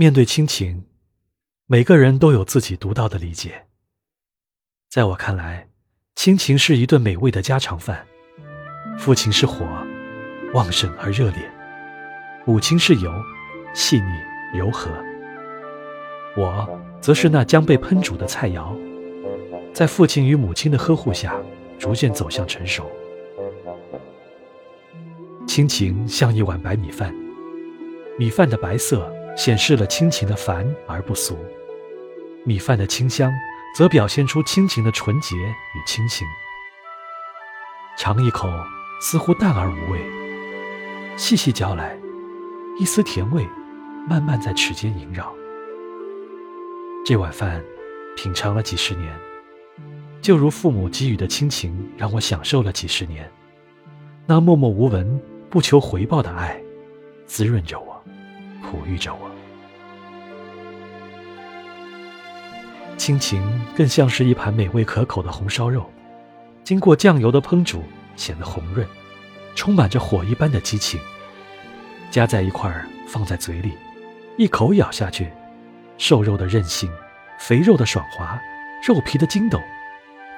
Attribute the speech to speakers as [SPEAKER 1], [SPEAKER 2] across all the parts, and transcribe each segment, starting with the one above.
[SPEAKER 1] 面对亲情，每个人都有自己独到的理解。在我看来，亲情是一顿美味的家常饭。父亲是火，旺盛而热烈；母亲是油，细腻柔和。我则是那将被烹煮的菜肴，在父亲与母亲的呵护下，逐渐走向成熟。亲情像一碗白米饭，米饭的白色显示了亲情的繁而不俗，米饭的清香则表现出亲情的纯洁与清新。尝一口，似乎淡而无味；细细嚼来，一丝甜味慢慢在齿间萦绕。这碗饭，品尝了几十年，就如父母给予的亲情，让我享受了几十年。那默默无闻、不求回报的爱，滋润着我，哺育着我。亲情更像是一盘美味可口的红烧肉，经过酱油的烹煮，显得红润，充满着火一般的激情。夹在一块儿，放在嘴里，一口咬下去。瘦肉的韧性，肥肉的爽滑，肉皮的筋斗，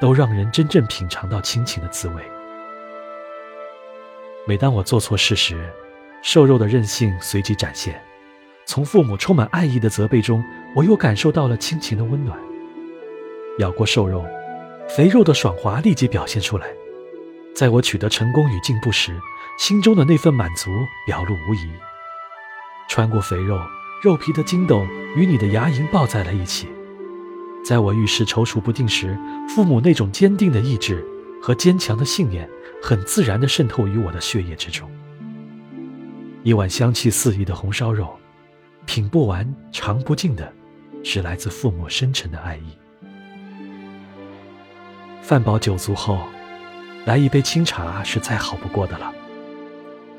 [SPEAKER 1] 都让人真正品尝到亲情的滋味。每当我做错事时，瘦肉的韧性随即展现。从父母充满爱意的责备中，我又感受到了亲情的温暖。咬过瘦肉，肥肉的爽滑立即表现出来。在我取得成功与进步时，心中的那份满足表露无遗。穿过肥肉。肉皮的筋斗与你的牙龈抱在了一起，在我遇事踌躇不定时，父母那种坚定的意志和坚强的信念，很自然地渗透于我的血液之中。一碗香气四溢的红烧肉，品不完、尝不尽的，是来自父母深沉的爱意。饭饱酒足后，来一杯清茶是再好不过的了。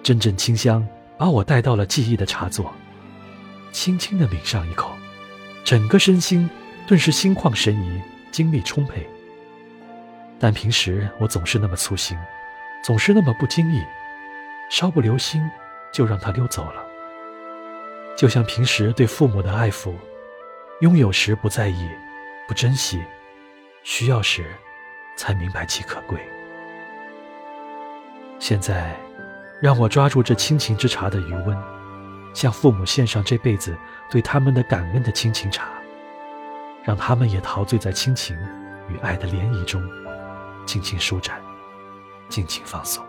[SPEAKER 1] 阵阵清香把我带到了记忆的茶座。轻轻地抿上一口，整个身心顿时心旷神怡，精力充沛。但平时我总是那么粗心，总是那么不经意，稍不留心就让它溜走了。就像平时对父母的爱抚，拥有时不在意、不珍惜，需要时才明白其可贵。现在，让我抓住这亲情之茶的余温。向父母献上这辈子对他们的感恩的亲情茶，让他们也陶醉在亲情与爱的涟漪中，尽情舒展，尽情放松。